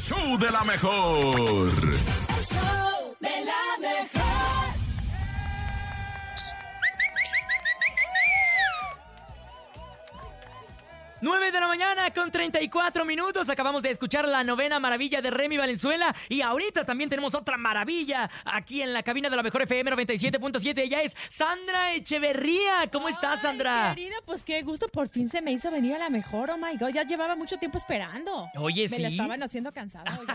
show de la mejor. El show de la mejor. 9 de la mañana con 34 minutos. Acabamos de escuchar la novena maravilla de Remy Valenzuela. Y ahorita también tenemos otra maravilla aquí en la cabina de la mejor FM 97.7. Ella es Sandra Echeverría. ¿Cómo estás, Sandra? Querida, pues qué gusto, por fin se me hizo venir a la mejor. Oh my God, ya llevaba mucho tiempo esperando. Oye, Me sí. la estaban haciendo cansada.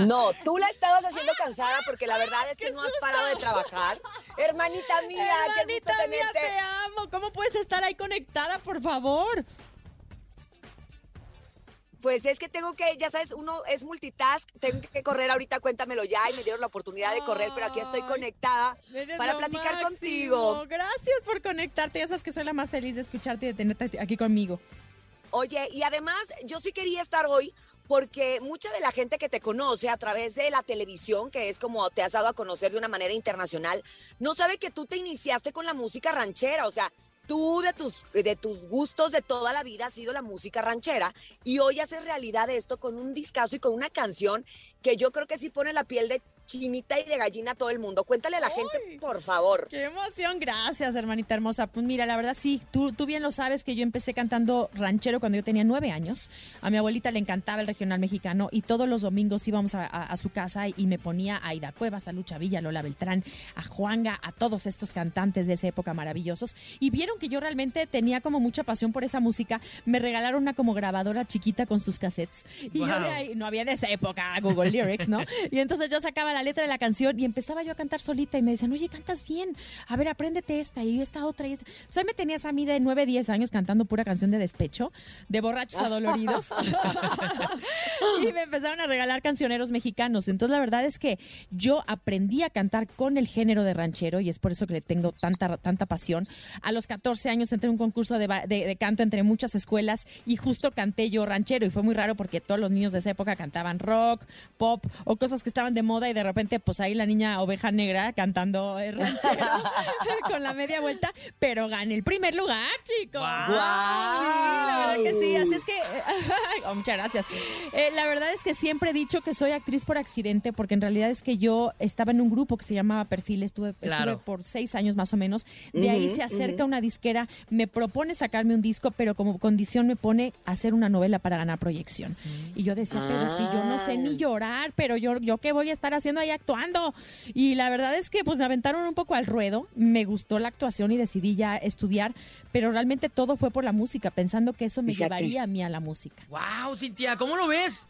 No, tú la estabas haciendo cansada porque la verdad es que no has parado de trabajar. Hermanita mía, qué gusto Hermanita mía, tenerte. te amo. ¿Cómo puedes estar ahí conectada, por favor? Pues es que tengo que, ya sabes, uno es multitask, tengo que correr ahorita, cuéntamelo ya, y me dieron la oportunidad de correr, pero aquí estoy conectada Eres para platicar máximo. contigo. Gracias por conectarte. Ya sabes que soy la más feliz de escucharte y de tenerte aquí conmigo. Oye, y además yo sí quería estar hoy porque mucha de la gente que te conoce a través de la televisión, que es como te has dado a conocer de una manera internacional, no sabe que tú te iniciaste con la música ranchera, o sea, tú de tus, de tus gustos de toda la vida ha sido la música ranchera y hoy haces realidad esto con un discazo y con una canción que yo creo que sí pone la piel de chinita y de gallina a todo el mundo. Cuéntale a la gente, por favor. Qué emoción, gracias, hermanita hermosa. Pues mira, la verdad sí, tú, tú bien lo sabes que yo empecé cantando ranchero cuando yo tenía nueve años. A mi abuelita le encantaba el regional mexicano y todos los domingos íbamos a, a- a su casa y, y me ponía a Aida Cuevas, a Lucha Villa, a Lola Beltrán, a Juanga, a todos estos cantantes de esa época maravillosos. Y vieron que yo realmente tenía como mucha pasión por esa música. Me regalaron una como grabadora chiquita con sus cassettes. Y yo de ahí, no había en esa época Google Lyrics, ¿no? Y entonces yo sacaba la letra de la canción y empezaba yo a cantar solita y me decían, oye, cantas bien, a ver, apréndete esta y esta otra y esta. O sea, me tenías a mí de 9, 10 años cantando pura canción de despecho, de borrachos adoloridos. y me empezaron a regalar cancioneros mexicanos. Entonces, la verdad es que yo aprendí a cantar con el género de ranchero y es por eso que le tengo tanta, tanta pasión. A los 14 años entré en un concurso de, de- de canto entre muchas escuelas y justo canté yo ranchero y fue muy raro porque todos los niños de esa época cantaban rock, pop o cosas que estaban de moda y de repente pues ahí la niña oveja negra cantando eh, ranchero con la media vuelta, pero gané el primer lugar, chicos. ¡Guau! Sí, la verdad que sí, así es que oh, muchas gracias. Eh, la verdad es que siempre he dicho que soy actriz por accidente porque en realidad es que yo estaba en un grupo que se llamaba Perfil, estuve, Claro. estuve por seis años más o menos. De ahí Ujú, se acerca una disquera, me propone sacarme un disco, pero como condición me pone hacer una novela para ganar proyección. Y yo decía, pero si yo no sé ni llorar, pero yo, yo qué voy a estar haciendo ahí actuando. Y la verdad es que pues me aventaron un poco al ruedo, me gustó la actuación y decidí ya estudiar, pero realmente todo fue por la música, pensando que eso me Fíjate. llevaría a mí a la música. ¡Wow, Cintia! ¿Cómo lo ves?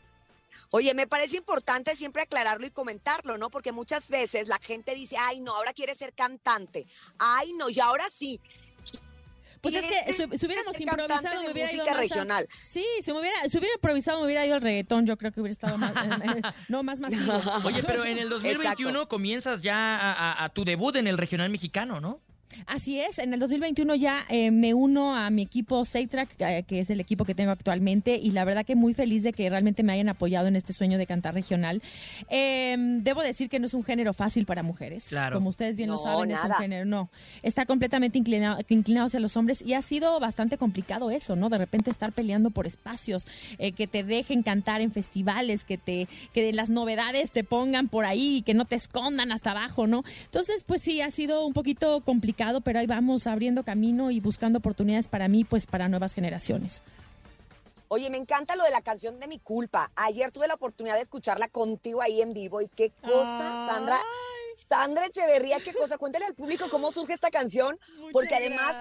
Oye, me parece importante siempre aclararlo y comentarlo, ¿no? Porque muchas veces la gente dice, ay, no, ahora quiere ser cantante. Ay, no, y ahora sí. Pues es que Quiere si, si hubiéramos cantante improvisado me hubiera ido a- regional. Sí, si, me hubiera, si hubiera improvisado me hubiera ido al reggaetón, yo creo que hubiera estado más, no, más masivo. Oye, pero en el 2021 Exacto. comienzas ya a, a- a tu debut en el regional mexicano, ¿no? Así es, en el 2021 ya eh, me uno a mi equipo Seitrack, eh, que es el equipo que tengo actualmente, y la verdad que muy feliz de que realmente me hayan apoyado en este sueño de cantar regional. Eh, debo decir que no es un género fácil para mujeres. Claro. Como ustedes bien lo saben, es un género, no. Está completamente inclinado, inclinado hacia los hombres y ha sido bastante complicado eso, ¿no? De repente estar peleando por espacios, eh, que te dejen cantar en festivales, que te que las novedades te pongan por ahí y que no te escondan hasta abajo, ¿no? Entonces, pues sí, ha sido un poquito complicado, pero ahí vamos abriendo camino y buscando oportunidades para mí, pues para nuevas generaciones. Oye, me encanta lo de la canción de mi culpa. Ayer tuve la oportunidad de escucharla contigo ahí en vivo y qué cosa, Sandra. Sandra Echeverría, qué cosa. Cuéntale al público cómo surge esta canción, porque además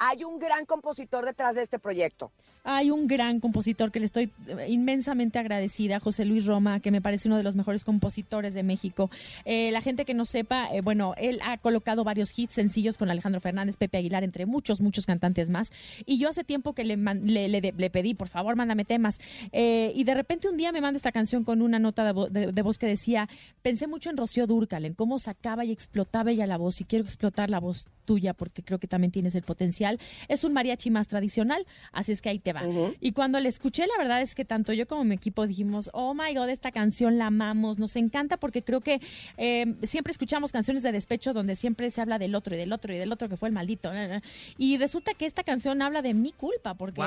hay un gran compositor detrás de este proyecto. Hay un gran compositor que le estoy eh, inmensamente agradecida, José Luis Roma, que me parece uno de los mejores compositores de México. Eh, la gente que no sepa, eh, bueno, él ha colocado varios hits sencillos con Alejandro Fernández, Pepe Aguilar, entre muchos, muchos cantantes más. Y yo hace tiempo que le, le, le- pedí, por favor, mándame temas. Y de repente un día me manda esta canción con una nota de- de voz que decía, pensé mucho en Rocío Durcal, en cómo sacaba y explotaba ella la voz, y quiero explotar la voz tuya porque creo que también tienes el potencial. Es un mariachi más tradicional, así es que ahí te Y cuando la escuché, la verdad es que tanto yo como mi equipo dijimos, oh my god, esta canción la amamos, nos encanta porque creo que eh, siempre escuchamos canciones de despecho donde siempre se habla del otro y del otro y del otro que fue el maldito. Y resulta que esta canción habla de mi culpa, porque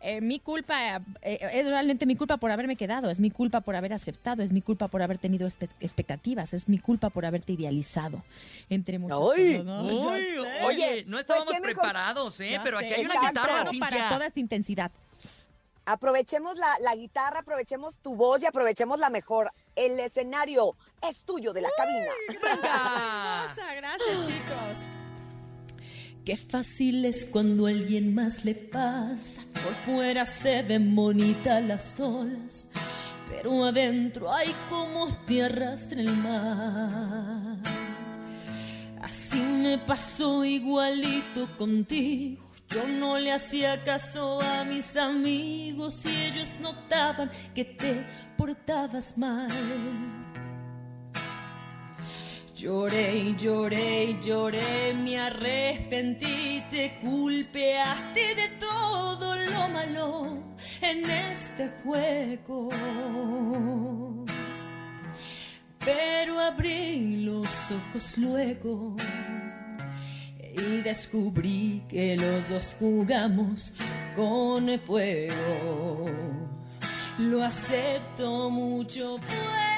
eh, mi culpa eh, es realmente mi culpa por haberme quedado, es mi culpa por haber aceptado, es mi culpa por haber tenido expectativas, es mi culpa por haberte idealizado, entre muchas ¡Ay! cosas. ¿no? Uy, oye, no pues estábamos mejor- preparados, ¿eh? Pero aquí hay una guitarra, Preparo para Cintia. toda esta intensidad. Aprovechemos la, la guitarra, aprovechemos tu voz y aprovechemos la mejor. El escenario es tuyo de la cabina. Venga. Gracias chicos. Qué fácil es cuando a alguien más le pasa. Por fuera se ven bonitas las olas, pero adentro hay como te arrastra el mar. Así me pasó igualito contigo. Yo no le hacía caso a mis amigos y ellos notaban que te portabas mal. Lloré y lloré y lloré, me arrepentí, te culpeaste de todo lo malo en este juego. Pero abrí los ojos luego y descubrí que los dos jugamos con el fuego. Lo acepto mucho, fue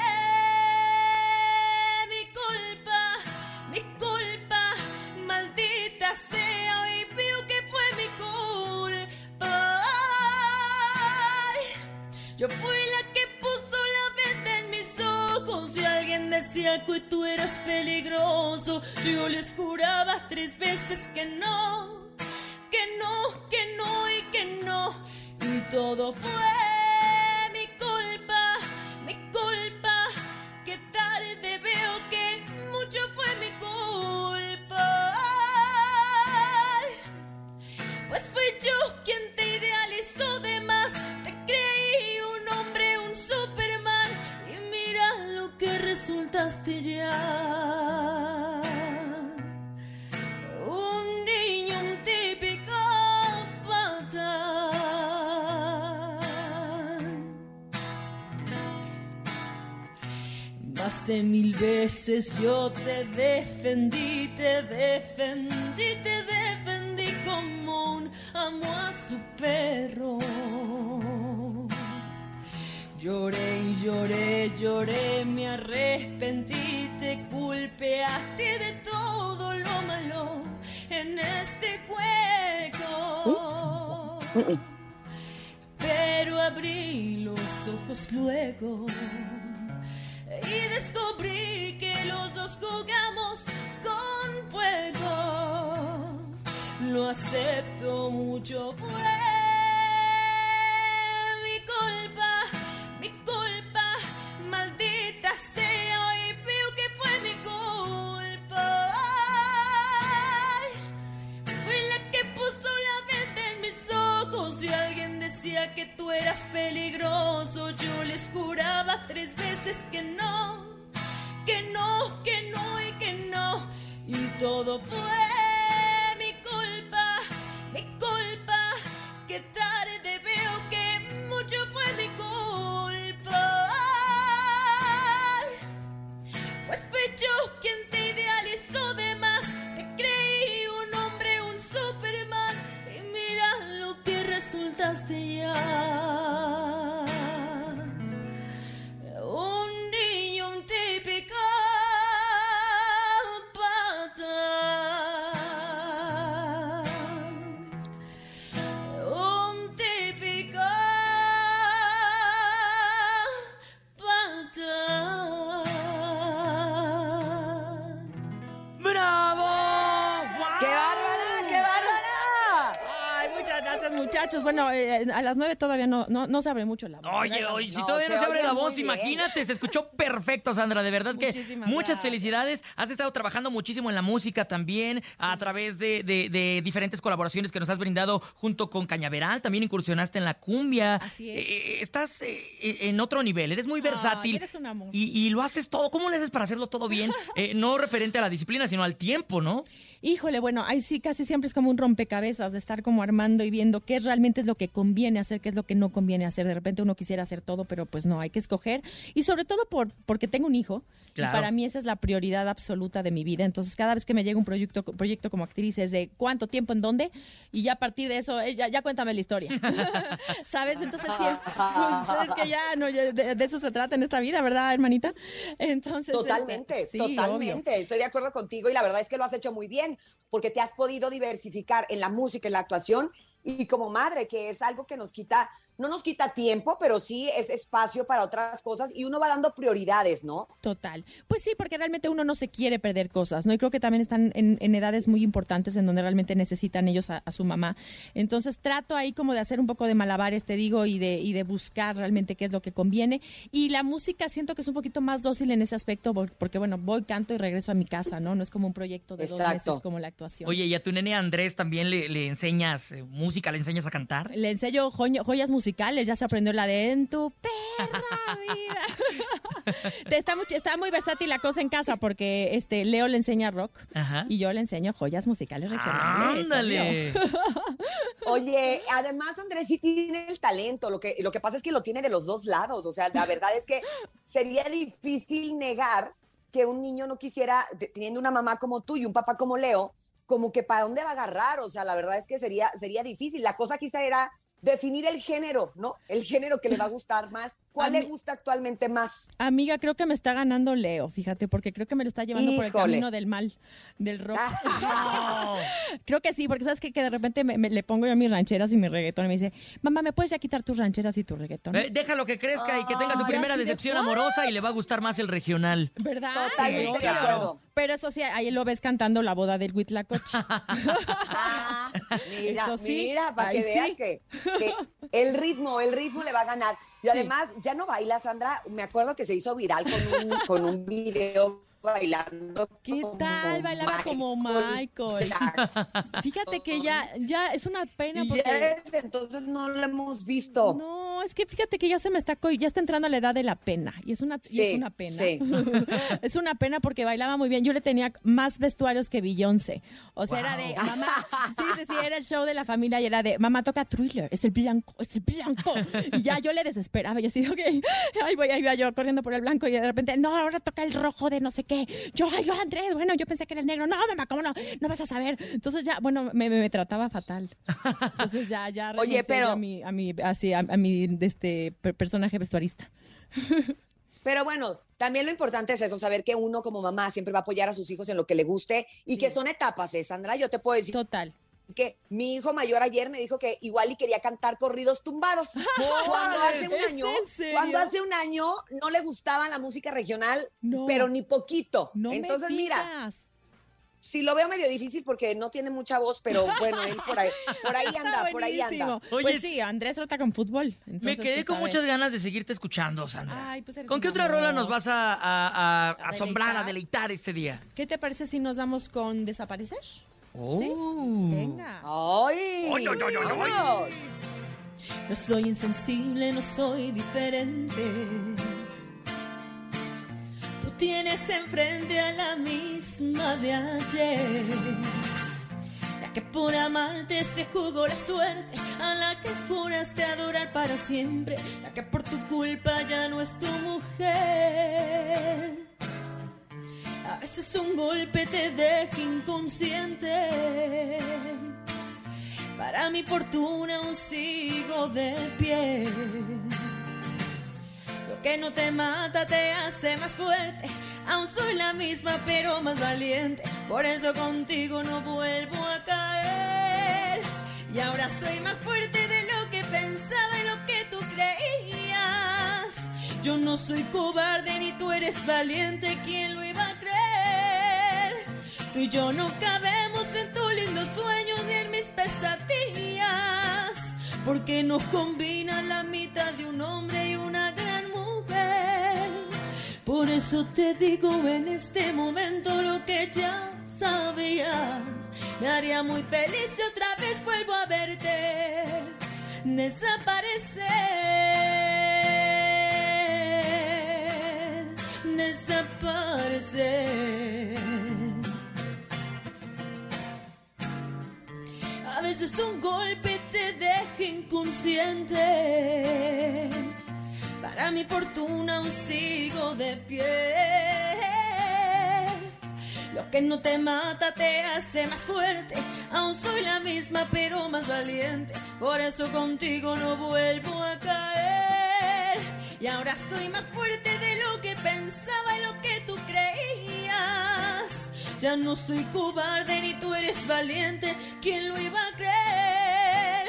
mi culpa, mi culpa, maldita sea, hoy veo que fue mi culpa. Yo fui decía que tú eras peligroso. Yo les juraba tres veces que no, que no, que no y que no. Y todo fue Un niño, un típico patán. Más de mil veces yo te defendí, te defendí, te defendí como un amo a su perro. Lloré y lloré, lloré, arrepentí, te culpeaste de todo lo malo en este juego. Pero abrí los ojos luego y descubrí que los dos jugamos con fuego. Lo acepto mucho, fue que tú eras peligroso. Yo les juraba tres veces que no, que no, que no y que no. Y todo fue castellano. Muchachos. Bueno, eh, a las nueve todavía no, no, no se abre mucho la voz. Oye, oye, si No, todavía no se se abre la voz, imagínate, se escuchó perfecto, Sandra, de verdad que Muchísimas muchas gracias. felicidades. Has estado trabajando muchísimo en la música también, a través de, de- de diferentes colaboraciones que nos has brindado junto con Cañaveral, también incursionaste en la cumbia. Así es. Eh, estás eh, en otro nivel, eres muy versátil. eres un amor. Y, y lo haces todo. ¿Cómo le haces para hacerlo todo bien? Eh, no referente a la disciplina, sino al tiempo, ¿no? Híjole, bueno, ahí sí casi siempre es como un rompecabezas de estar como armando y viendo qué realmente es lo que conviene hacer, qué es lo que no conviene hacer. De repente uno quisiera hacer todo, pero pues no, hay que escoger. Y sobre todo por, porque tengo un hijo. Claro. Y para mí esa es la prioridad absoluta de mi vida. Entonces, cada vez que me llega un proyecto, proyecto como actriz es de cuánto tiempo, en dónde, y ya a partir de eso, eh, ya, ya cuéntame la historia. ¿Sabes? Entonces, sí, pues, es que ya, no, ya de, de eso se trata en esta vida, ¿verdad, hermanita? Entonces, Totalmente, este, sí, obvio. totalmente. Estoy de acuerdo contigo y la verdad es que lo has hecho muy bien porque te has podido diversificar en la música, en la actuación y como madre, que es algo que nos quita, no nos quita tiempo, pero sí es espacio para otras cosas y uno va dando prioridades, ¿no? Total. Pues sí, porque realmente uno no se quiere perder cosas, ¿no? Y creo que también están en, en edades muy importantes en donde realmente necesitan ellos a, a, su mamá. Entonces trato ahí como de hacer un poco de malabares, te digo, y de, y de buscar realmente qué es lo que conviene. Y la música siento que es un poquito más dócil en ese aspecto, porque bueno, voy, canto y regreso a mi casa, ¿no? No es como un proyecto de Exacto. dos meses como la actuación. Oye, ¿y a tu nene Andrés también le, le enseñas eh, música, le enseñas a cantar? Le enseño joy- joyas musicales, ya se aprendió la de En tu perra vida. Te está, muy, está muy versátil la cosa en casa porque este Leo le enseña rock Ajá. y yo le enseño joyas musicales regionales. ¡Ándale! Oye, además Andrés sí tiene el talento, lo que, lo que pasa es que lo tiene de los dos lados, o sea, la verdad es que sería difícil negar que un niño no quisiera, teniendo una mamá como tú y un papá como Leo, como que para dónde va a agarrar, o sea, la verdad es que sería, sería difícil. La cosa quizá era definir el género, ¿no? El género que le va a gustar más. ¿Cuál le gusta actualmente más? Amiga, creo que me está ganando Leo, fíjate, porque creo que me lo está llevando por el camino del mal, del rock. No. Creo que sí, porque sabes que de repente me, me- le pongo yo mis rancheras y mi reggaetón y me dice, mamá, ¿me puedes ya quitar tus rancheras y tu reggaetón? Eh, déjalo que crezca y que tenga su primera de decepción amorosa y le va a gustar más el regional. ¿Verdad? Totalmente de acuerdo. Pero eso sí, ahí lo ves cantando la boda del Huitlacoche. Ah, mira, Eso sí, mira, para que veas sí. que, que el ritmo, el ritmo le va a ganar. Y además, ya no baila, Sandra. Me acuerdo que se hizo viral con un, con un video bailando. ¿Qué como tal? Bailaba como Michael. Fíjate que ya, ya es una pena Y ya porque... desde entonces no lo hemos visto. No, es que fíjate que ya se me está ya está entrando a la edad de la pena y es una y Sí, es una pena. sí. es una pena porque bailaba muy bien. Yo le tenía más vestuarios que Beyoncé. O sea, era de mamá, sí, sí, sí, era el show de la familia y era de mamá toca Thriller, es el blanco, es el blanco. Y ya yo le desesperaba, yo así, ok, ahí voy, ahí voy yo corriendo por el blanco y de repente, no, ahora toca el rojo de no sé qué. Yo, ay, yo Andrés, bueno, yo pensé que era el negro. No, mamá, ¿cómo no? No vas a saber. Entonces ya, bueno, me, me- me trataba fatal. Entonces ya, ya Oye, pero- a mi, a mi, así, a, a mi este per- personaje vestuarista. Pero bueno, también lo importante es eso, saber que uno como mamá siempre va a apoyar a sus hijos en lo que le guste y que son etapas, ¿eh, Sandra? Yo te puedo decir Total. Que mi hijo mayor ayer me dijo que igual y quería cantar corridos tumbados. Cuando hace un ¿Es año, cuando hace un año no le gustaba la música regional, No. pero ni poquito. No Entonces, me mira, sí lo veo medio difícil porque no tiene mucha voz, pero bueno, él por ahí, por ahí anda, por ahí anda. Oye, pues sí, Andrés rota con fútbol. Me quedé pues, con muchas ganas de seguirte escuchando, Sandra. Ay, pues ¿Con qué otra amor. rola nos vas a, a- a- A asombrar, a deleitar este día? ¿Qué te parece si nos damos con desaparecer? ¿Sí? Oh. Venga. ¡Ay! Ay, ay, ay, ay, ay. ¡Vámonos! No soy insensible, no soy diferente. Tú tienes enfrente a la misma de ayer. La que por amarte se jugó la suerte, a la que juraste adorar para siempre, la que por tu culpa ya no es tu mujer. A veces un golpe te deja inconsciente. Para mi fortuna aún sigo de pie. Lo que no te mata te hace más fuerte. Aún soy la misma pero más valiente. Por eso contigo no vuelvo a caer. Y ahora soy más fuerte de lo que pensaba y lo que tú creías. Yo no soy cobarde ni tú eres valiente. ¿Quién lo iba a creer? Tú y yo no cabemos en tus lindos sueños ni en mis pesadillas, porque nos combina la mitad de un hombre y una gran mujer. Por eso te digo en este momento lo que ya sabías. Me haría muy feliz si otra vez vuelvo a verte desaparecer. Desaparecer. Un golpe te deja siente. Para mi fortuna aún sigo de pie. Lo que no te mata te hace más fuerte. Aún soy la misma, pero más valiente. Por eso contigo no vuelvo a caer. Y ahora soy más fuerte Ya no soy cobarde ni tú eres valiente. ¿Quién lo iba a creer?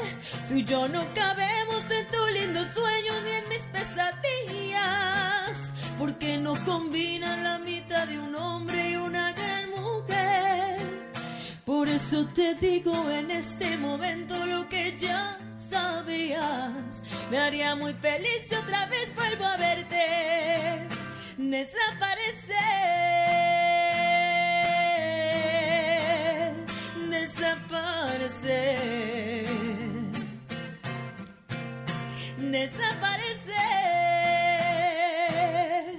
Tú y yo no cabemos en tus lindos sueños ni en mis pesadillas. Porque no combinan la mitad de un hombre y una gran mujer. Por eso te digo en este momento lo que ya sabías. Me haría muy feliz si otra vez vuelvo a verte. Desaparecer. Desaparecer. Desaparecer.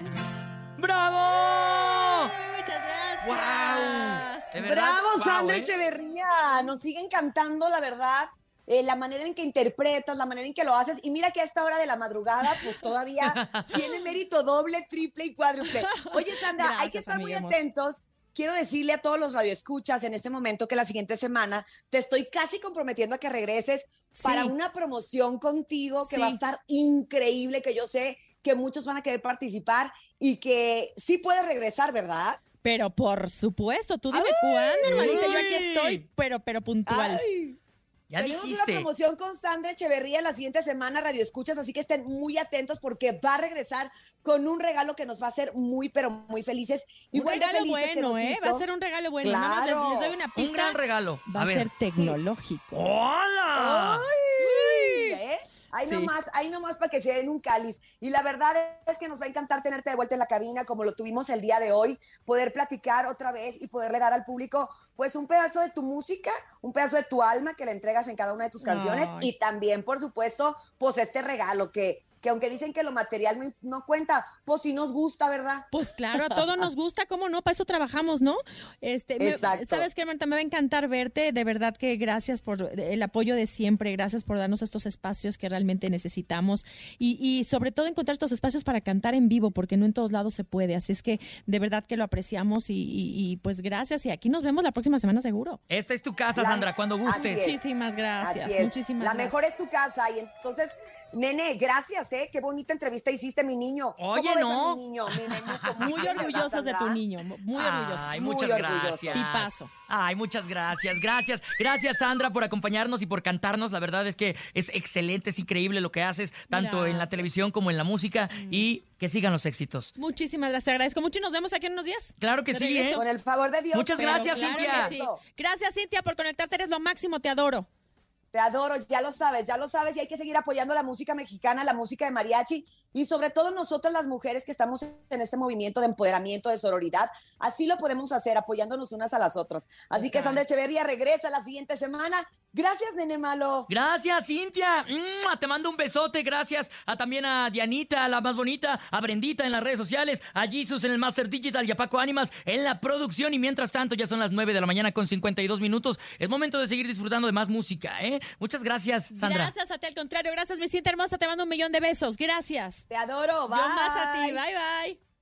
¡Bravo! Verdad, Bravo, guau, Sandra ¿eh? Echeverría. Nos sigue encantando, la verdad. eh, la manera en que interpretas, la manera en que lo haces. Y mira que a esta hora de la madrugada, pues todavía tiene mérito doble, triple y cuádruple. Oye, Sandra, hay que estar muy atentos. Quiero decirle a todos los radioescuchas en este momento que la siguiente semana te estoy casi comprometiendo a que regreses para una promoción contigo que va a estar increíble, que yo sé que muchos van a querer participar y que sí puedes regresar, ¿verdad? Pero por supuesto, tú dime cuándo, hermanita. Yo aquí estoy, pero, pero puntual. Ay. Ya Tenemos una dijiste. promoción con Sandra Echeverría la siguiente semana, Radio Escuchas, así que estén muy atentos porque va a regresar con un regalo que nos va a hacer muy, pero muy felices. un Igual de regalo felices que bueno, nos ¿eh? hizo. Va a ser un regalo bueno. Les, Claro. les doy una pista. Un gran regalo. Va a, ver. ser tecnológico. ¡Hola! Ay. Ahí Sí. nomás, ahí nomás para que se den un cáliz. Y la verdad es que nos va a encantar tenerte de vuelta en la cabina como lo tuvimos el día de hoy, poder platicar otra vez y poderle dar al público pues un pedazo de tu música, un pedazo de tu alma que le entregas en cada una de tus canciones Ay. y también, por supuesto, pues este regalo que, que aunque dicen que lo material no, no cuenta, pues sí nos gusta, ¿verdad? Pues claro, a todos nos gusta, ¿cómo no? Para eso trabajamos, ¿no? Este, me- Exacto. Sabes que, Marta, me va a encantar verte. De verdad que gracias por el apoyo de siempre, gracias por darnos estos espacios que realmente necesitamos y, y sobre todo encontrar estos espacios para cantar en vivo, porque no en todos lados se puede. Así es que de verdad que lo apreciamos y, y- y, pues gracias. Y aquí nos vemos la próxima semana seguro. Esta es tu casa, La- Sandra, cuando es. Muchísimas gracias. Muchísimas La gracias. mejor es tu casa y entonces, nene, gracias, ¿eh? Qué bonita entrevista hiciste, mi niño. ¿Cómo Oye, ves a no. mi niño, mi nenuco? Muy orgullosos de tu niño, muy orgullosos. Ay, Muy muchas orgullosa. gracias. Tipazo. Ay, muchas gracias, gracias. Gracias, Sandra, por acompañarnos y por cantarnos. La verdad es que es excelente, es increíble lo que haces, tanto en la televisión como en la música. Y que sigan los éxitos. Muchísimas gracias, te agradezco mucho y nos vemos aquí en unos días. Claro que sí, ¿eh? Con el favor de Dios. Muchas gracias, Cintia. Sí. Gracias, Cintia, por conectarte. Eres lo máximo, te adoro. Te adoro, ya lo sabes, ya lo sabes y hay que seguir apoyando la música mexicana, la música de mariachi y sobre todo nosotras las mujeres que estamos en este movimiento de empoderamiento, de sororidad. Así lo podemos hacer, apoyándonos unas a las otras. Así que Sandra Echeverría regresa la siguiente semana. Gracias, nene malo. Gracias, Cintia. ¡Mua! Te mando un besote. Gracias a, también a Dianita, la más bonita, a Brendita en las redes sociales, a Jesus en el Master Digital y a Paco Ánimas en la producción. Y mientras tanto, ya son las 9 de la mañana con 52 minutos. Es momento de seguir disfrutando de más música, ¿eh? Muchas gracias, Sandra. Gracias a ti, al contrario. Gracias, mi cinta hermosa. Te mando un millón de besos. Gracias. Te adoro, bye. Yo más a ti. Bye, bye.